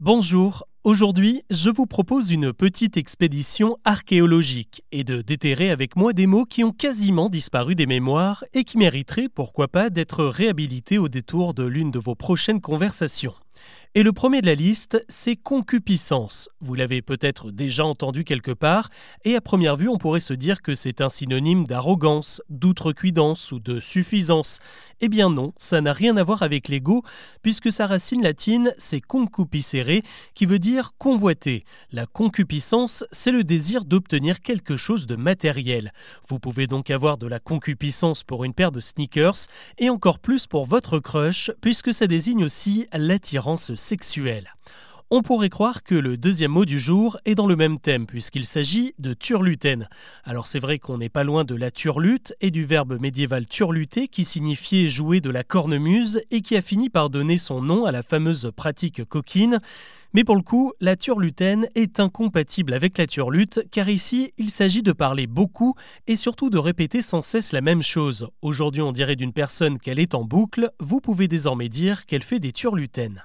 Bonjour, aujourd'hui je vous propose une petite expédition archéologique et de déterrer avec moi des mots qui ont quasiment disparu des mémoires et qui mériteraient pourquoi pas d'être réhabilités au détour de l'une de vos prochaines conversations. Et le premier de la liste, c'est concupiscence. Vous l'avez peut-être déjà entendu quelque part, et à première vue, on pourrait se dire que c'est un synonyme d'arrogance, d'outrecuidance ou de suffisance. Eh bien non, ça n'a rien à voir avec l'ego, puisque sa racine latine, c'est concupiscere, qui veut dire convoiter. La concupiscence, c'est le désir d'obtenir quelque chose de matériel. Vous pouvez donc avoir de la concupiscence pour une paire de sneakers, et encore plus pour votre crush, puisque ça désigne aussi l'attirance sexuelle. On pourrait croire que le deuxième mot du jour est dans le même thème puisqu'il s'agit de turlutaine. Alors c'est vrai qu'on n'est pas loin de la turlute et du verbe médiéval turluter qui signifiait jouer de la cornemuse et qui a fini par donner son nom à la fameuse pratique coquine. Mais pour le coup, la turlutaine est incompatible avec la turlute car ici, il s'agit de parler beaucoup et surtout de répéter sans cesse la même chose. Aujourd'hui, on dirait d'une personne qu'elle est en boucle, vous pouvez désormais dire qu'elle fait des turlutaines.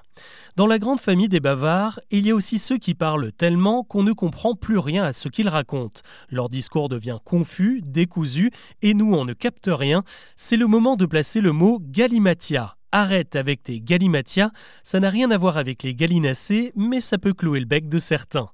Dans la grande famille des bavards, il y a aussi ceux qui parlent tellement qu'on ne comprend plus rien à ce qu'ils racontent. Leur discours devient confus, décousu, et nous on ne capte rien. C'est le moment de placer le mot galimatia Arrête avec tes galimatia, ça n'a rien à voir avec les gallinacés, mais ça peut clouer le bec de certains.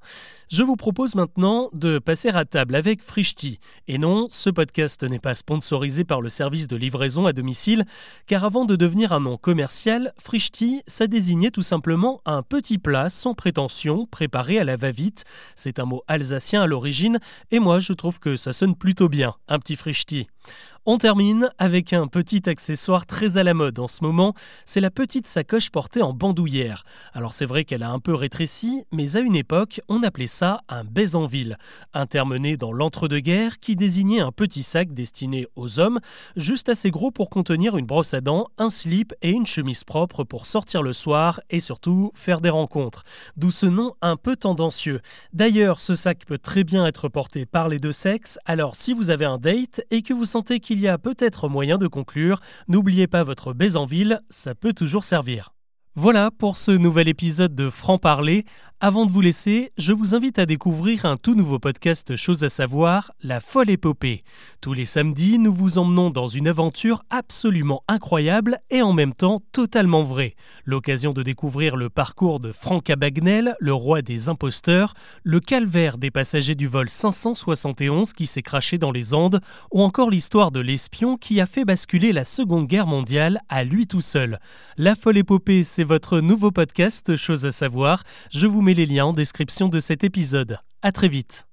Je vous propose maintenant de passer à table avec Frishti. Et non, ce podcast n'est pas sponsorisé par le service de livraison à domicile, car avant de devenir un nom commercial, Frishti, ça désignait tout simplement un petit plat sans prétention, préparé à la va-vite. C'est un mot alsacien à l'origine, et moi je trouve que ça sonne plutôt bien, un petit Frishti. On termine avec un petit accessoire très à la mode en ce moment, c'est la petite sacoche portée en bandoulière. Alors c'est vrai qu'elle a un peu rétréci, mais à une époque, on appelait ça un baisanville, un terme né dans l'entre-deux-guerres qui désignait un petit sac destiné aux hommes, juste assez gros pour contenir une brosse à dents, un slip et une chemise propre pour sortir le soir et surtout faire des rencontres. D'où ce nom un peu tendancieux. D'ailleurs, ce sac peut très bien être porté par les deux sexes, alors si vous avez un date et que vous sentez qu'il il y a peut-être moyen de conclure, n'oubliez pas votre baise en ville, ça peut toujours servir. Voilà pour ce nouvel épisode de Franc Parler. Avant de vous laisser, je vous invite à découvrir un tout nouveau podcast Chose à savoir, La folle épopée. Tous les samedis, nous vous emmenons dans une aventure absolument incroyable et en même temps totalement vraie. L'occasion de découvrir le parcours de Franck Abagnel, le roi des imposteurs, le calvaire des passagers du vol 571 qui s'est craché dans les Andes, ou encore l'histoire de l'espion qui a fait basculer la Seconde Guerre mondiale à lui tout seul. La folle épopée, c'est votre nouveau podcast Chose à savoir. Je vous mets les liens en description de cet épisode. À très vite.